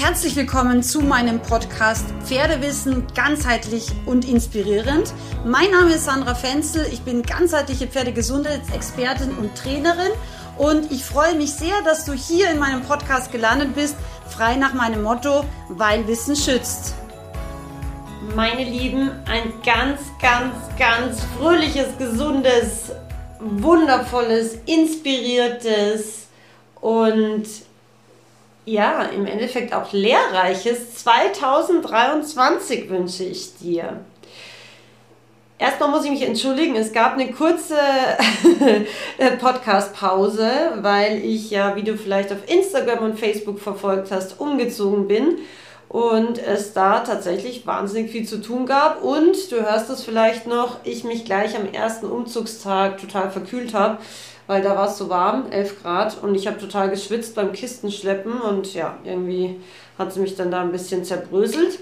Herzlich willkommen zu meinem Podcast Pferdewissen ganzheitlich und inspirierend. Mein Name ist Sandra Fenzel, ich bin ganzheitliche Pferdegesundheitsexpertin und Trainerin und ich freue mich sehr, dass du hier in meinem Podcast gelandet bist, frei nach meinem Motto, weil Wissen schützt. Meine Lieben, ein ganz, ganz, ganz fröhliches, gesundes, wundervolles, inspiriertes und ja, im Endeffekt auch lehrreiches 2023 wünsche ich dir. Erstmal muss ich mich entschuldigen, es gab eine kurze Podcast-Pause, weil ich ja, wie du vielleicht auf Instagram und Facebook verfolgt hast, umgezogen bin und es da tatsächlich wahnsinnig viel zu tun gab und du hörst es vielleicht noch, ich mich gleich am ersten Umzugstag total verkühlt habe weil da war es so warm, 11 Grad und ich habe total geschwitzt beim Kistenschleppen und ja, irgendwie hat sie mich dann da ein bisschen zerbröselt.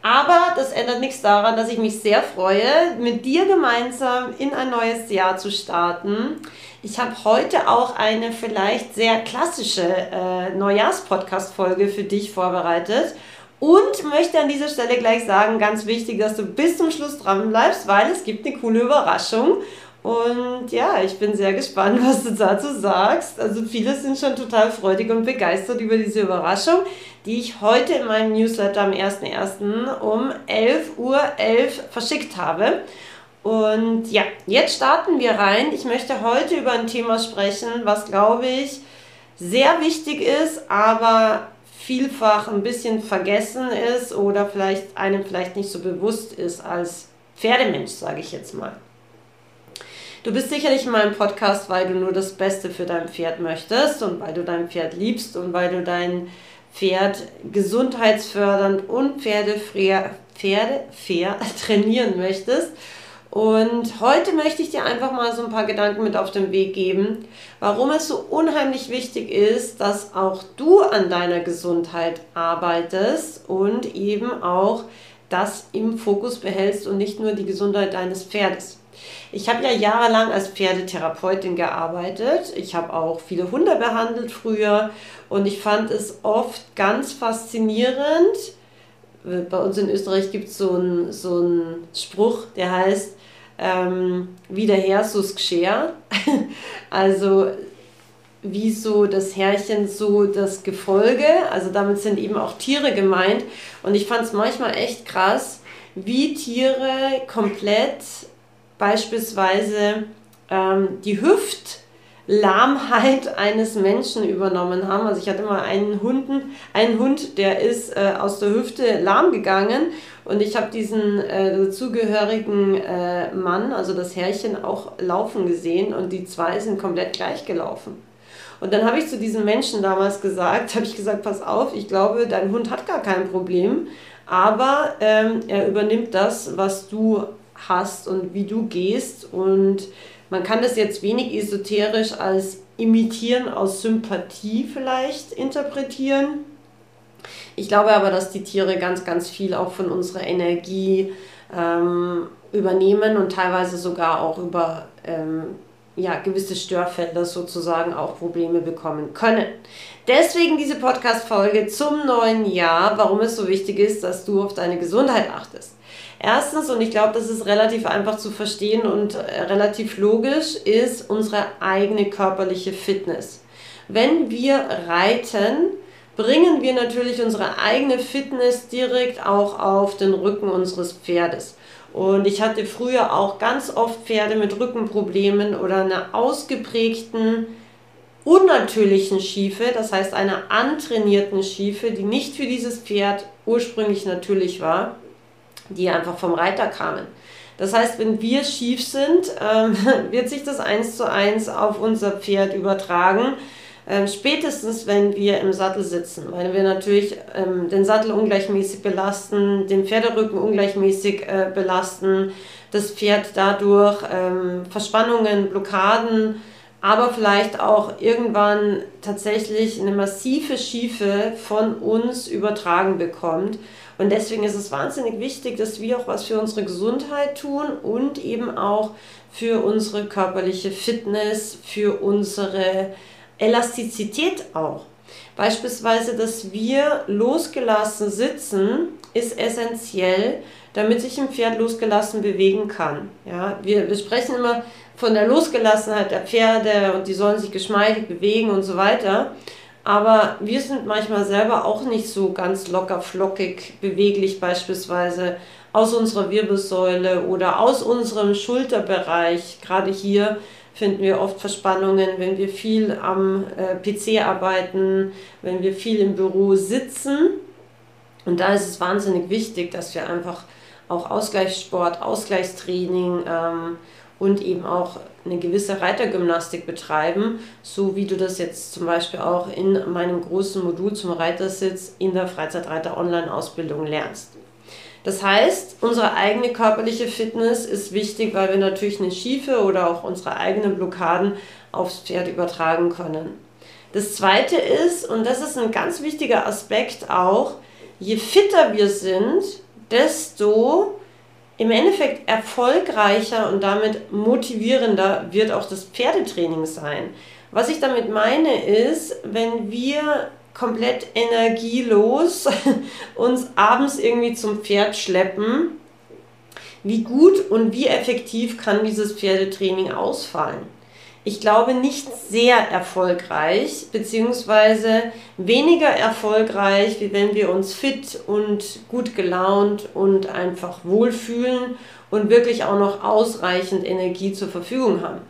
Aber das ändert nichts daran, dass ich mich sehr freue, mit dir gemeinsam in ein neues Jahr zu starten. Ich habe heute auch eine vielleicht sehr klassische äh, Neujahrs-Podcast-Folge für dich vorbereitet. Und möchte an dieser Stelle gleich sagen, ganz wichtig, dass du bis zum Schluss dran bleibst, weil es gibt eine coole Überraschung. Und ja, ich bin sehr gespannt, was du dazu sagst. Also viele sind schon total freudig und begeistert über diese Überraschung, die ich heute in meinem Newsletter am 1.1. um 11.11 Uhr verschickt habe. Und ja, jetzt starten wir rein. Ich möchte heute über ein Thema sprechen, was glaube ich sehr wichtig ist, aber vielfach ein bisschen vergessen ist oder vielleicht einem vielleicht nicht so bewusst ist als Pferdemensch, sage ich jetzt mal. Du bist sicherlich in meinem Podcast, weil du nur das Beste für dein Pferd möchtest und weil du dein Pferd liebst und weil du dein Pferd gesundheitsfördernd und pferdefair, pferdefair trainieren möchtest. Und heute möchte ich dir einfach mal so ein paar Gedanken mit auf den Weg geben, warum es so unheimlich wichtig ist, dass auch du an deiner Gesundheit arbeitest und eben auch das im Fokus behältst und nicht nur die Gesundheit deines Pferdes. Ich habe ja jahrelang als Pferdetherapeutin gearbeitet. Ich habe auch viele Hunde behandelt früher und ich fand es oft ganz faszinierend. Bei uns in Österreich gibt es so einen so einen Spruch, der heißt, ähm, wie der Herr, so's Gscher. also wie so das Herrchen, so das Gefolge. Also damit sind eben auch Tiere gemeint. Und ich fand es manchmal echt krass, wie Tiere komplett beispielsweise ähm, die Hüftlahmheit eines Menschen übernommen haben. Also ich hatte mal einen, Hunden, einen Hund, der ist äh, aus der Hüfte lahm gegangen und ich habe diesen äh, dazugehörigen äh, Mann, also das Herrchen, auch laufen gesehen und die zwei sind komplett gleich gelaufen. Und dann habe ich zu diesem Menschen damals gesagt, habe ich gesagt, pass auf, ich glaube, dein Hund hat gar kein Problem, aber ähm, er übernimmt das, was du hast und wie du gehst. Und man kann das jetzt wenig esoterisch als Imitieren aus Sympathie vielleicht interpretieren. Ich glaube aber, dass die Tiere ganz, ganz viel auch von unserer Energie ähm, übernehmen und teilweise sogar auch über ähm, ja, gewisse Störfelder sozusagen auch Probleme bekommen können. Deswegen diese Podcast-Folge zum neuen Jahr, warum es so wichtig ist, dass du auf deine Gesundheit achtest. Erstens, und ich glaube, das ist relativ einfach zu verstehen und äh, relativ logisch, ist unsere eigene körperliche Fitness. Wenn wir reiten, bringen wir natürlich unsere eigene Fitness direkt auch auf den Rücken unseres Pferdes. Und ich hatte früher auch ganz oft Pferde mit Rückenproblemen oder einer ausgeprägten unnatürlichen Schiefe, das heißt einer antrainierten Schiefe, die nicht für dieses Pferd ursprünglich natürlich war, die einfach vom Reiter kamen. Das heißt, wenn wir schief sind, ähm, wird sich das eins zu eins auf unser Pferd übertragen. Ähm, spätestens, wenn wir im Sattel sitzen, weil wir natürlich ähm, den Sattel ungleichmäßig belasten, den Pferderücken ungleichmäßig äh, belasten, das Pferd dadurch ähm, Verspannungen, Blockaden, aber vielleicht auch irgendwann tatsächlich eine massive Schiefe von uns übertragen bekommt. Und deswegen ist es wahnsinnig wichtig, dass wir auch was für unsere Gesundheit tun und eben auch für unsere körperliche Fitness, für unsere Elastizität auch. Beispielsweise, dass wir losgelassen sitzen, ist essentiell, damit sich ein Pferd losgelassen bewegen kann. Ja, wir, wir sprechen immer von der Losgelassenheit der Pferde und die sollen sich geschmeidig bewegen und so weiter. Aber wir sind manchmal selber auch nicht so ganz locker, flockig, beweglich beispielsweise aus unserer Wirbelsäule oder aus unserem Schulterbereich. Gerade hier finden wir oft Verspannungen, wenn wir viel am äh, PC arbeiten, wenn wir viel im Büro sitzen. Und da ist es wahnsinnig wichtig, dass wir einfach auch Ausgleichssport, Ausgleichstraining ähm, und eben auch eine gewisse Reitergymnastik betreiben, so wie du das jetzt zum Beispiel auch in meinem großen Modul zum Reitersitz in der Freizeitreiter Online-Ausbildung lernst. Das heißt, unsere eigene körperliche Fitness ist wichtig, weil wir natürlich eine Schiefe oder auch unsere eigenen Blockaden aufs Pferd übertragen können. Das zweite ist, und das ist ein ganz wichtiger Aspekt auch, je fitter wir sind, desto im Endeffekt erfolgreicher und damit motivierender wird auch das Pferdetraining sein. Was ich damit meine ist, wenn wir komplett energielos uns abends irgendwie zum Pferd schleppen, wie gut und wie effektiv kann dieses Pferdetraining ausfallen? Ich glaube nicht sehr erfolgreich, beziehungsweise weniger erfolgreich, wie wenn wir uns fit und gut gelaunt und einfach wohlfühlen und wirklich auch noch ausreichend Energie zur Verfügung haben.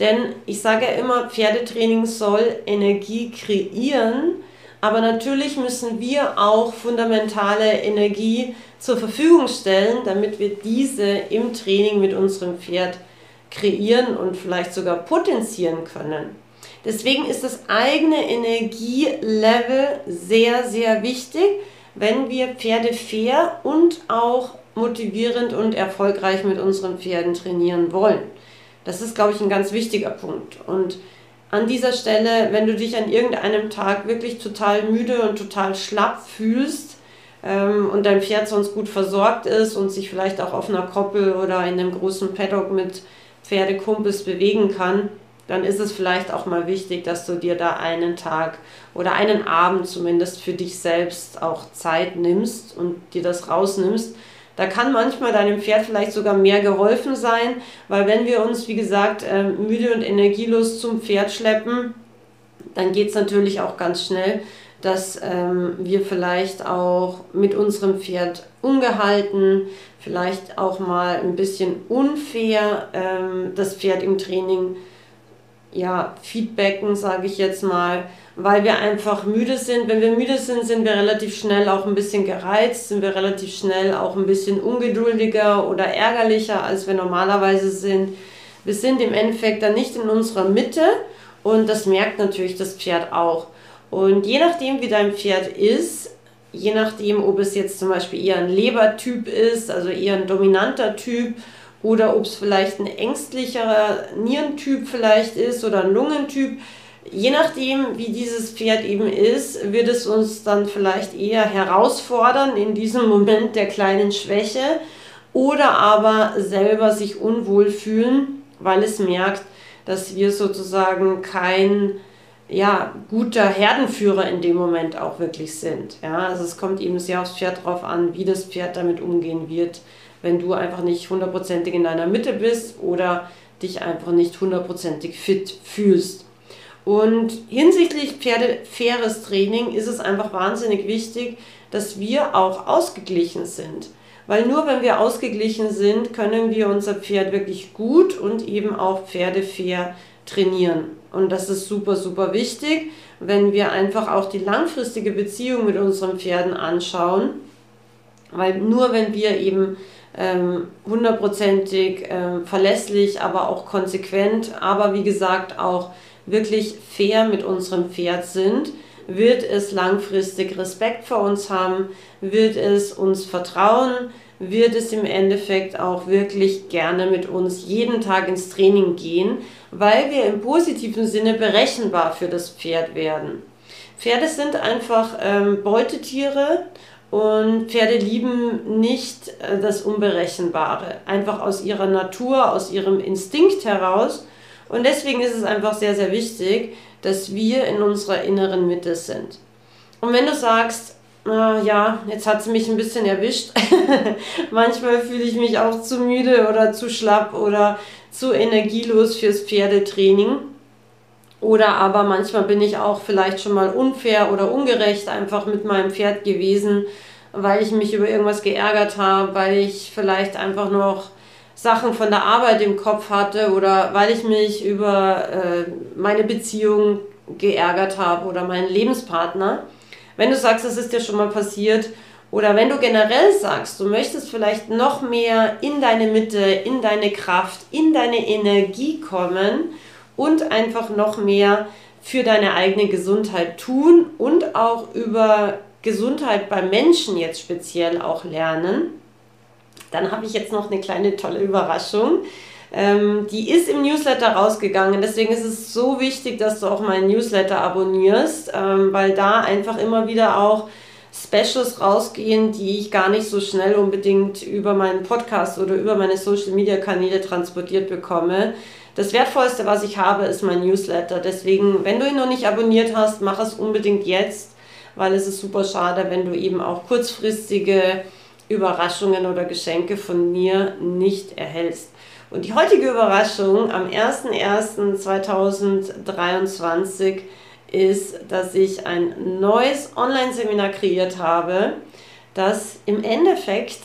Denn ich sage ja immer, Pferdetraining soll Energie kreieren aber natürlich müssen wir auch fundamentale Energie zur Verfügung stellen, damit wir diese im Training mit unserem Pferd kreieren und vielleicht sogar potenzieren können. Deswegen ist das eigene Energielevel sehr, sehr wichtig, wenn wir Pferde fair und auch motivierend und erfolgreich mit unseren Pferden trainieren wollen. Das ist, glaube ich, ein ganz wichtiger Punkt. Und an dieser Stelle, wenn du dich an irgendeinem Tag wirklich total müde und total schlapp fühlst ähm, und dein Pferd sonst gut versorgt ist und sich vielleicht auch auf einer Koppel oder in einem großen Paddock mit Pferdekumpels bewegen kann, dann ist es vielleicht auch mal wichtig, dass du dir da einen Tag oder einen Abend zumindest für dich selbst auch Zeit nimmst und dir das rausnimmst. Da kann manchmal deinem Pferd vielleicht sogar mehr geholfen sein, weil wenn wir uns, wie gesagt, ähm, müde und energielos zum Pferd schleppen, dann geht es natürlich auch ganz schnell, dass ähm, wir vielleicht auch mit unserem Pferd ungehalten, vielleicht auch mal ein bisschen unfair ähm, das Pferd im Training ja, feedbacken, sage ich jetzt mal, weil wir einfach müde sind. Wenn wir müde sind, sind wir relativ schnell auch ein bisschen gereizt, sind wir relativ schnell auch ein bisschen ungeduldiger oder ärgerlicher, als wir normalerweise sind. Wir sind im Endeffekt dann nicht in unserer Mitte und das merkt natürlich das Pferd auch. Und je nachdem, wie dein Pferd ist, je nachdem, ob es jetzt zum Beispiel eher ein Lebertyp ist, also eher ein dominanter Typ, oder ob es vielleicht ein ängstlicherer Nierentyp vielleicht ist oder ein Lungentyp. Je nachdem, wie dieses Pferd eben ist, wird es uns dann vielleicht eher herausfordern in diesem Moment der kleinen Schwäche oder aber selber sich unwohl fühlen, weil es merkt, dass wir sozusagen kein ja, guter Herdenführer in dem Moment auch wirklich sind. Ja, also es kommt eben sehr aufs Pferd drauf an, wie das Pferd damit umgehen wird wenn du einfach nicht hundertprozentig in deiner Mitte bist oder dich einfach nicht hundertprozentig fit fühlst. Und hinsichtlich Pferde faires Training ist es einfach wahnsinnig wichtig, dass wir auch ausgeglichen sind. Weil nur wenn wir ausgeglichen sind, können wir unser Pferd wirklich gut und eben auch pferdefair trainieren. Und das ist super, super wichtig, wenn wir einfach auch die langfristige Beziehung mit unseren Pferden anschauen. Weil nur wenn wir eben ähm, hundertprozentig äh, verlässlich, aber auch konsequent, aber wie gesagt auch wirklich fair mit unserem Pferd sind, wird es langfristig Respekt vor uns haben, wird es uns vertrauen, wird es im Endeffekt auch wirklich gerne mit uns jeden Tag ins Training gehen, weil wir im positiven Sinne berechenbar für das Pferd werden. Pferde sind einfach ähm, Beutetiere und Pferde lieben nicht äh, das Unberechenbare, einfach aus ihrer Natur, aus ihrem Instinkt heraus. Und deswegen ist es einfach sehr, sehr wichtig, dass wir in unserer inneren Mitte sind. Und wenn du sagst, äh, ja, jetzt hat sie mich ein bisschen erwischt. Manchmal fühle ich mich auch zu müde oder zu schlapp oder zu energielos fürs Pferdetraining. Oder aber manchmal bin ich auch vielleicht schon mal unfair oder ungerecht einfach mit meinem Pferd gewesen, weil ich mich über irgendwas geärgert habe, weil ich vielleicht einfach noch Sachen von der Arbeit im Kopf hatte oder weil ich mich über äh, meine Beziehung geärgert habe oder meinen Lebenspartner. Wenn du sagst, das ist dir schon mal passiert oder wenn du generell sagst, du möchtest vielleicht noch mehr in deine Mitte, in deine Kraft, in deine Energie kommen und einfach noch mehr für deine eigene Gesundheit tun und auch über Gesundheit beim Menschen jetzt speziell auch lernen, dann habe ich jetzt noch eine kleine tolle Überraschung. Ähm, die ist im Newsletter rausgegangen. Deswegen ist es so wichtig, dass du auch meinen Newsletter abonnierst, ähm, weil da einfach immer wieder auch Specials rausgehen, die ich gar nicht so schnell unbedingt über meinen Podcast oder über meine Social Media Kanäle transportiert bekomme. Das Wertvollste, was ich habe, ist mein Newsletter. Deswegen, wenn du ihn noch nicht abonniert hast, mach es unbedingt jetzt, weil es ist super schade, wenn du eben auch kurzfristige Überraschungen oder Geschenke von mir nicht erhältst. Und die heutige Überraschung am 01.01.2023 ist, dass ich ein neues Online-Seminar kreiert habe, das im Endeffekt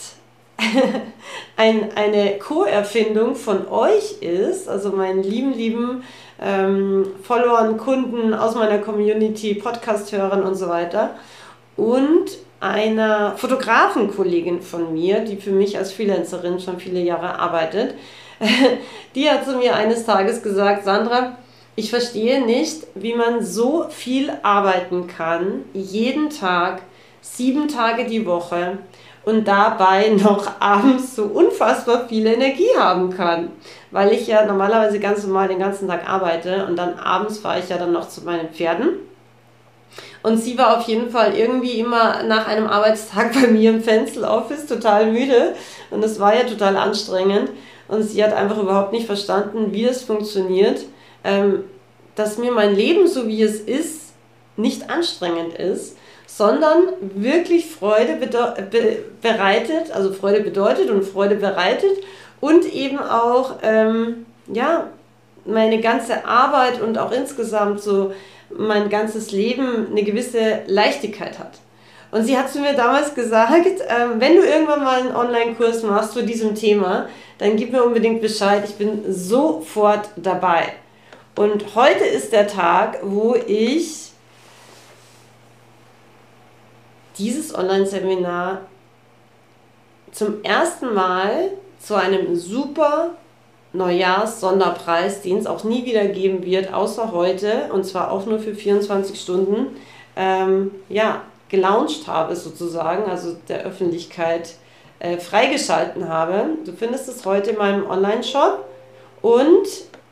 ein, eine Co-Erfindung von euch ist, also meinen lieben, lieben ähm, Followern, Kunden aus meiner Community, Podcast-Hörern und so weiter. Und einer Fotografenkollegin von mir, die für mich als Freelancerin schon viele Jahre arbeitet, die hat zu mir eines Tages gesagt, Sandra, ich verstehe nicht, wie man so viel arbeiten kann, jeden Tag, sieben Tage die Woche und dabei noch abends so unfassbar viel Energie haben kann. Weil ich ja normalerweise ganz normal den ganzen Tag arbeite und dann abends fahre ich ja dann noch zu meinen Pferden. Und sie war auf jeden Fall irgendwie immer nach einem Arbeitstag bei mir im Fenster Office total müde und es war ja total anstrengend. Und sie hat einfach überhaupt nicht verstanden, wie es funktioniert, ähm, dass mir mein Leben, so wie es ist, nicht anstrengend ist, sondern wirklich Freude be bereitet, also Freude bedeutet und Freude bereitet und eben auch, ähm, ja, meine ganze Arbeit und auch insgesamt so mein ganzes Leben eine gewisse Leichtigkeit hat. Und sie hat zu mir damals gesagt, äh, wenn du irgendwann mal einen Online-Kurs machst zu diesem Thema, dann gib mir unbedingt Bescheid. Ich bin sofort dabei. Und heute ist der Tag, wo ich dieses Online-Seminar zum ersten Mal zu einem super Neujahrs-Sonderpreis, den es auch nie wieder geben wird, außer heute, und zwar auch nur für 24 Stunden, ähm, ja, gelauncht habe sozusagen, also der Öffentlichkeit äh, freigeschalten habe. Du findest es heute in meinem Online-Shop und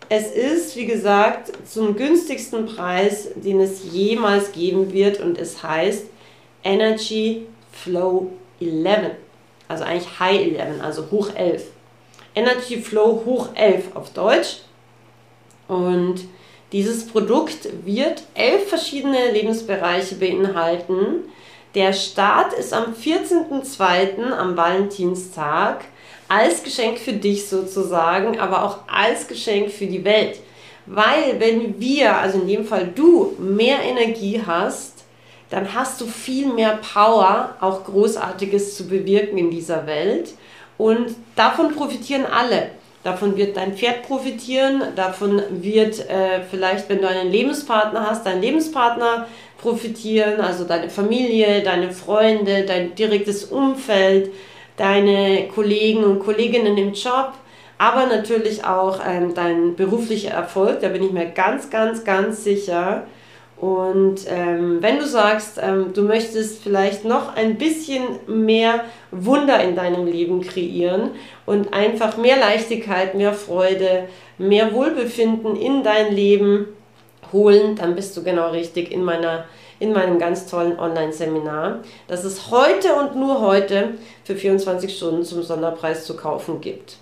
es ist, wie gesagt, zum günstigsten Preis, den es jemals geben wird und es heißt Energy Flow 11. Also eigentlich High 11, also hoch 11. Energy Flow hoch 11 auf Deutsch. Und dieses Produkt wird elf verschiedene Lebensbereiche beinhalten. Der Start ist am 14.02. am Valentinstag als Geschenk für dich sozusagen, aber auch als Geschenk für die Welt. Weil wenn wir, also in dem Fall du, mehr Energie hast, dann hast du viel mehr Power, auch Großartiges zu bewirken in dieser Welt. Und davon profitieren alle. Davon wird dein Pferd profitieren, davon wird äh, vielleicht, wenn du einen Lebenspartner hast, dein Lebenspartner profitieren, also deine Familie, deine Freunde, dein direktes Umfeld, deine Kollegen und Kolleginnen im Job, aber natürlich auch ähm, dein beruflicher Erfolg, da bin ich mir ganz, ganz, ganz sicher. Und ähm, wenn du sagst, ähm, du möchtest vielleicht noch ein bisschen mehr Wunder in deinem Leben kreieren und einfach mehr Leichtigkeit, mehr Freude, mehr Wohlbefinden in dein Leben holen, dann bist du genau richtig in, meiner, in meinem ganz tollen Online-Seminar, das es heute und nur heute für 24 Stunden zum Sonderpreis zu kaufen gibt.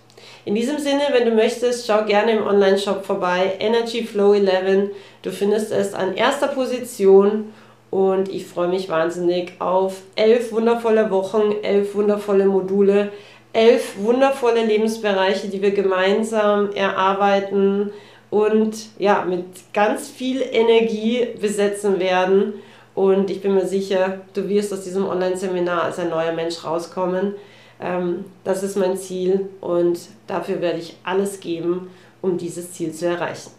In diesem Sinne, wenn du möchtest, schau gerne im Online-Shop vorbei. Energy Flow 11. Du findest es an erster Position und ich freue mich wahnsinnig auf elf wundervolle Wochen, elf wundervolle Module, elf wundervolle Lebensbereiche, die wir gemeinsam erarbeiten und ja, mit ganz viel Energie besetzen werden. Und ich bin mir sicher, du wirst aus diesem Online-Seminar als ein neuer Mensch rauskommen. Ähm, das ist mein Ziel und dafür werde ich alles geben, um dieses Ziel zu erreichen.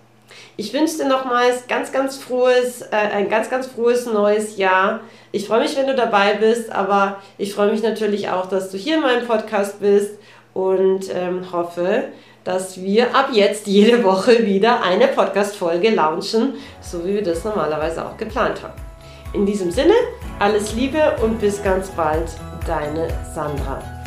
Ich wünsche dir nochmals ganz, ganz frohes, äh, ein ganz, ganz frohes neues Jahr. Ich freue mich, wenn du dabei bist, aber ich freue mich natürlich auch, dass du hier in meinem Podcast bist und ähm, hoffe, dass wir ab jetzt jede Woche wieder eine Podcast-Folge launchen, so wie wir das normalerweise auch geplant haben. In diesem Sinne, alles Liebe und bis ganz bald, deine Sandra.